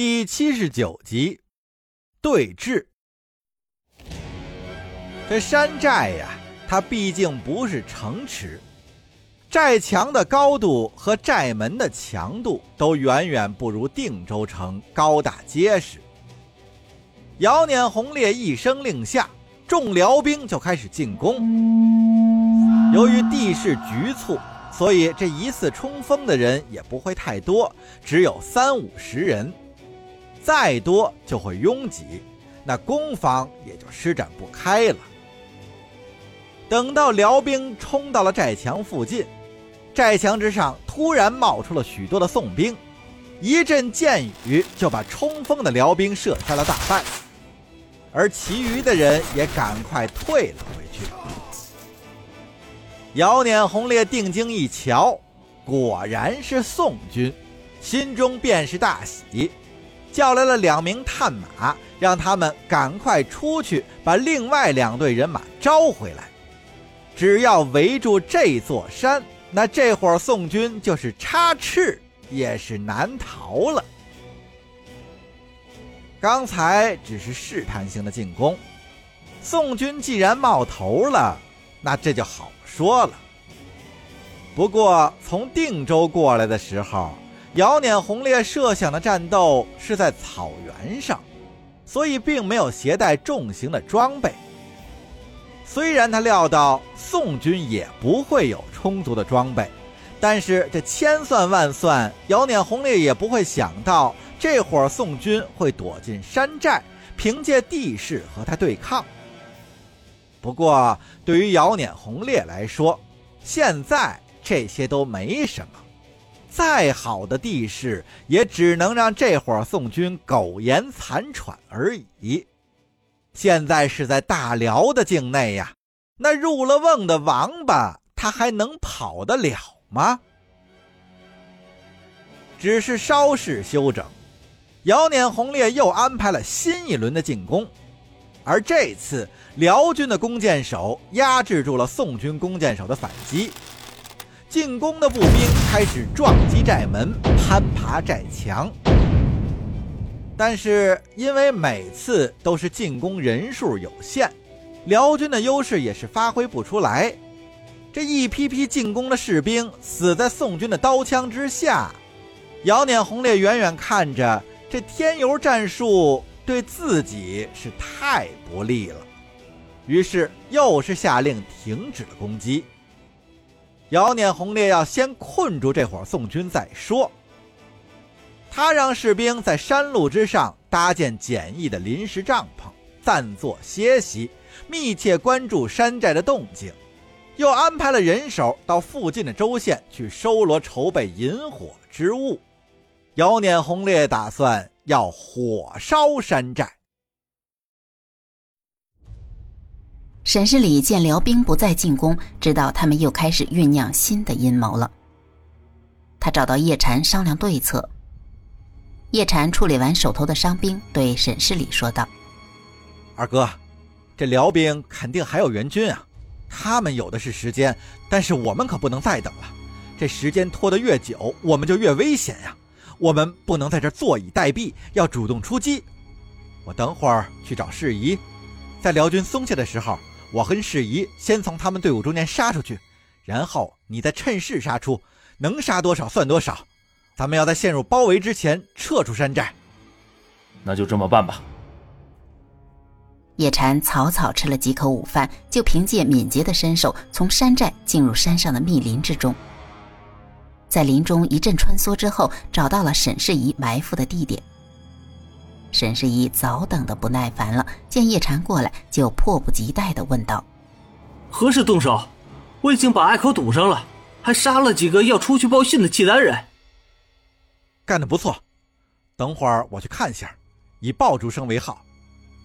第七十九集，对峙。这山寨呀，它毕竟不是城池，寨墙的高度和寨门的强度都远远不如定州城高大结实。姚捻红烈一声令下，众辽兵就开始进攻。由于地势局促，所以这一次冲锋的人也不会太多，只有三五十人。再多就会拥挤，那攻防也就施展不开了。等到辽兵冲到了寨墙附近，寨墙之上突然冒出了许多的宋兵，一阵箭雨就把冲锋的辽兵射杀了大半，而其余的人也赶快退了回去。姚捻红烈定睛一瞧，果然是宋军，心中便是大喜。叫来了两名探马，让他们赶快出去，把另外两队人马招回来。只要围住这座山，那这伙宋军就是插翅也是难逃了。刚才只是试探性的进攻，宋军既然冒头了，那这就好说了。不过从定州过来的时候。姚捻红烈设想的战斗是在草原上，所以并没有携带重型的装备。虽然他料到宋军也不会有充足的装备，但是这千算万算，姚捻红烈也不会想到这伙宋军会躲进山寨，凭借地势和他对抗。不过，对于姚捻红烈来说，现在这些都没什么。再好的地势，也只能让这伙宋军苟延残喘而已。现在是在大辽的境内呀，那入了瓮的王八，他还能跑得了吗？只是稍事休整，姚捻红烈又安排了新一轮的进攻，而这次辽军的弓箭手压制住了宋军弓箭手的反击。进攻的步兵开始撞击寨门、攀爬寨墙，但是因为每次都是进攻人数有限，辽军的优势也是发挥不出来。这一批批进攻的士兵死在宋军的刀枪之下，姚捻红烈远远看着，这添油战术对自己是太不利了，于是又是下令停止了攻击。姚念红烈要先困住这伙宋军再说。他让士兵在山路之上搭建简易的临时帐篷，暂作歇息，密切关注山寨的动静，又安排了人手到附近的州县去收罗筹备引火之物。姚念红烈打算要火烧山寨。沈世礼见辽兵不再进攻，知道他们又开始酝酿新的阴谋了。他找到叶禅商量对策。叶禅处理完手头的伤兵，对沈世礼说道：“二哥，这辽兵肯定还有援军啊，他们有的是时间，但是我们可不能再等了。这时间拖得越久，我们就越危险呀。我们不能在这坐以待毙，要主动出击。我等会儿去找世仪，在辽军松懈的时候。”我跟世仪先从他们队伍中间杀出去，然后你再趁势杀出，能杀多少算多少。咱们要在陷入包围之前撤出山寨。那就这么办吧。叶禅草草吃了几口午饭，就凭借敏捷的身手从山寨进入山上的密林之中。在林中一阵穿梭之后，找到了沈世仪埋伏的地点。沈世仪早等的不耐烦了，见叶禅过来，就迫不及待的问道：“何时动手？我已经把隘口堵上了，还杀了几个要出去报信的契丹人。干得不错，等会儿我去看一下，以爆竹声为号，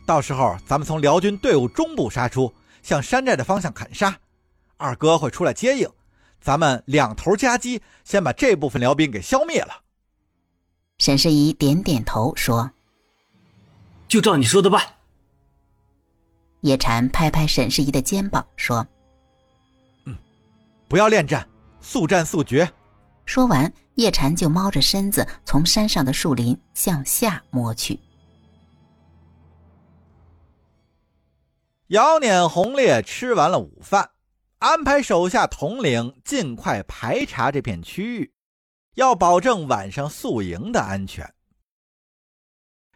到时候咱们从辽军队伍中部杀出，向山寨的方向砍杀。二哥会出来接应，咱们两头夹击，先把这部分辽兵给消灭了。”沈世仪点点头说。就照你说的办。叶禅拍拍沈世宜的肩膀说：“嗯，不要恋战，速战速决。说完，叶禅就猫着身子从山上的树林向下摸去。姚碾红烈吃完了午饭，安排手下统领尽快排查这片区域，要保证晚上宿营的安全。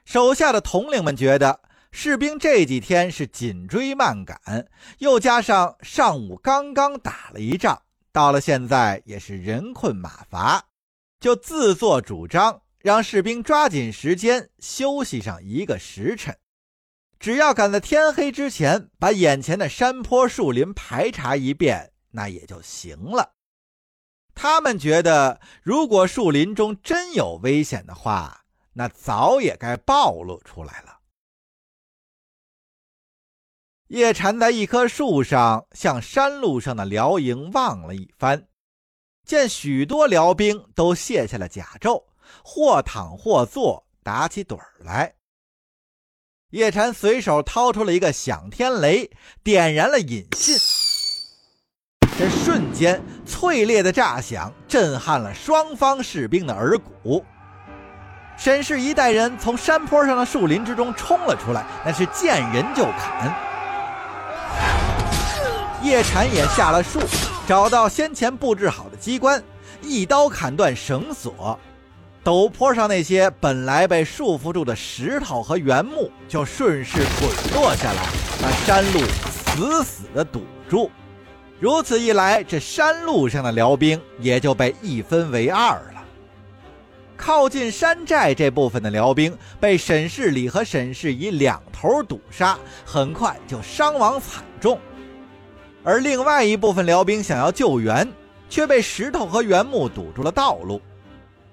手下的统领们觉得，士兵这几天是紧追慢赶，又加上上午刚刚打了一仗。到了现在也是人困马乏，就自作主张让士兵抓紧时间休息上一个时辰，只要赶在天黑之前把眼前的山坡树林排查一遍，那也就行了。他们觉得，如果树林中真有危险的话，那早也该暴露出来了。叶禅在一棵树上向山路上的辽营望了一番，见许多辽兵都卸下了甲胄，或躺或坐，打起盹儿来。叶禅随手掏出了一个响天雷，点燃了引信。这瞬间，脆烈的炸响震撼了双方士兵的耳骨。沈氏一代人从山坡上的树林之中冲了出来，那是见人就砍。叶禅也下了树，找到先前布置好的机关，一刀砍断绳索。陡坡上那些本来被束缚住的石头和原木就顺势滚落下来，把山路死死地堵住。如此一来，这山路上的辽兵也就被一分为二了。靠近山寨这部分的辽兵被沈世礼和沈世仪两头堵杀，很快就伤亡惨重。而另外一部分辽兵想要救援，却被石头和原木堵住了道路。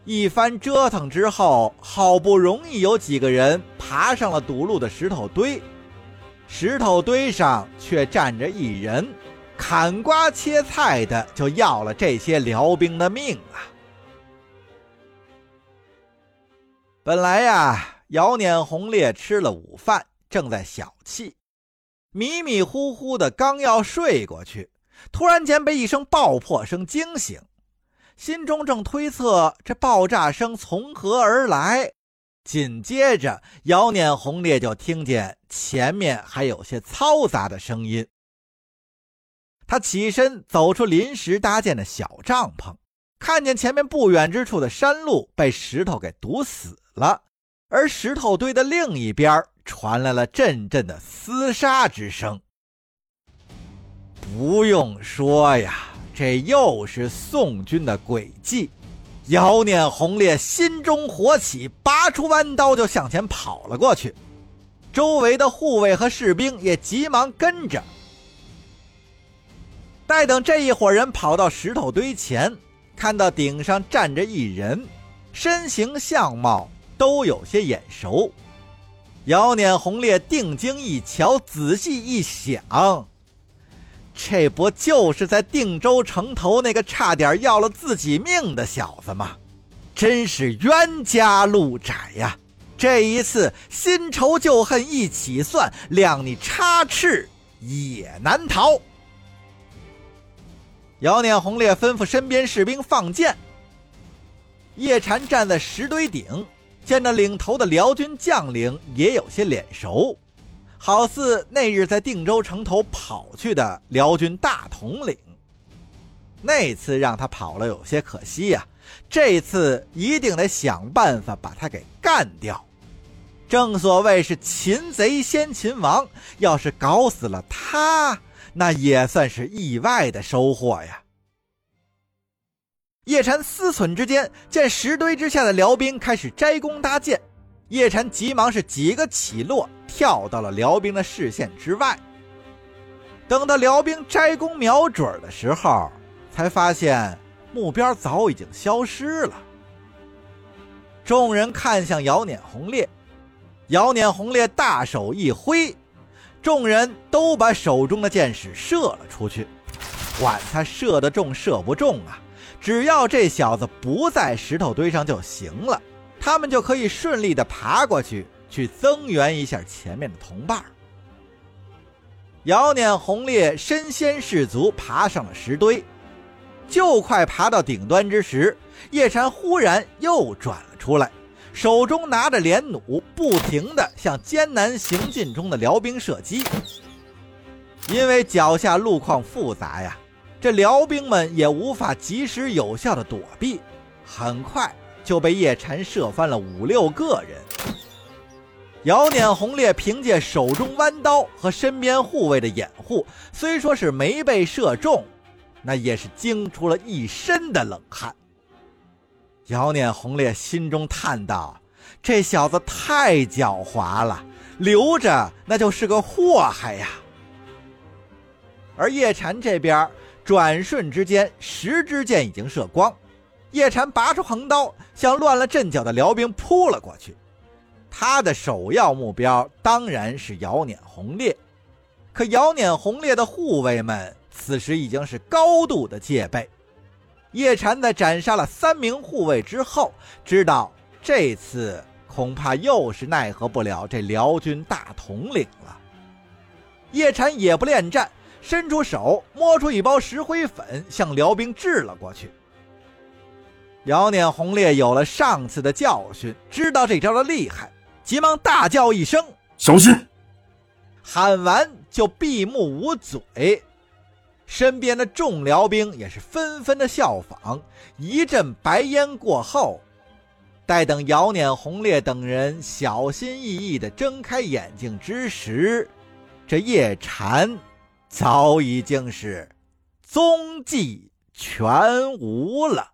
一番折腾之后，好不容易有几个人爬上了堵路的石头堆，石头堆上却站着一人，砍瓜切菜的就要了这些辽兵的命啊！本来呀，姚碾红烈吃了午饭，正在小憩。迷迷糊糊的，刚要睡过去，突然间被一声爆破声惊醒，心中正推测这爆炸声从何而来，紧接着姚碾红烈就听见前面还有些嘈杂的声音。他起身走出临时搭建的小帐篷，看见前面不远之处的山路被石头给堵死了，而石头堆的另一边传来了阵阵的厮杀之声。不用说呀，这又是宋军的诡计。姚念红烈心中火起，拔出弯刀就向前跑了过去。周围的护卫和士兵也急忙跟着。待等这一伙人跑到石头堆前，看到顶上站着一人，身形相貌都有些眼熟。姚碾红烈定睛一瞧，仔细一想，这不就是在定州城头那个差点要了自己命的小子吗？真是冤家路窄呀！这一次新仇旧恨一起算，谅你插翅也难逃。姚念红烈吩咐身边士兵放箭。叶禅站在石堆顶。见着领头的辽军将领也有些脸熟，好似那日在定州城头跑去的辽军大统领。那次让他跑了，有些可惜呀。这次一定得想办法把他给干掉。正所谓是擒贼先擒王，要是搞死了他，那也算是意外的收获呀。叶禅思忖之间，见石堆之下的辽兵开始摘弓搭箭，叶禅急忙是几个起落，跳到了辽兵的视线之外。等到辽兵摘弓瞄准的时候，才发现目标早已经消失了。众人看向姚碾红烈，姚碾红烈大手一挥，众人都把手中的箭矢射了出去，管他射得中射不中啊！只要这小子不在石头堆上就行了，他们就可以顺利的爬过去，去增援一下前面的同伴。姚念红烈身先士卒爬上了石堆，就快爬到顶端之时，叶禅忽然又转了出来，手中拿着连弩，不停地向艰难行进中的辽兵射击。因为脚下路况复杂呀，这辽兵们也无法及时有效的躲避，很快就被叶禅射翻了五六个人。姚碾红烈凭借手中弯刀和身边护卫的掩护，虽说是没被射中，那也是惊出了一身的冷汗。姚碾红烈心中叹道：“这小子太狡猾了，留着那就是个祸害呀。”而叶禅这边转瞬之间，十支箭已经射光，叶禅拔出横刀，向乱了阵脚的辽兵扑了过去。他的首要目标当然是姚碾红烈，可姚碾红烈的护卫们此时已经是高度的戒备。叶禅在斩杀了三名护卫之后，知道这次恐怕又是奈何不了这辽军大统领了。叶禅也不恋战，伸出手摸出一包石灰粉，向辽兵掷了过去。姚念红烈有了上次的教训，知道这招的厉害。急忙大叫一声：“小心！”喊完就闭目捂嘴。身边的众辽兵也是纷纷的效仿。一阵白烟过后，待等姚碾红烈等人小心翼翼的睁开眼睛之时，这叶禅早已经是踪迹全无了。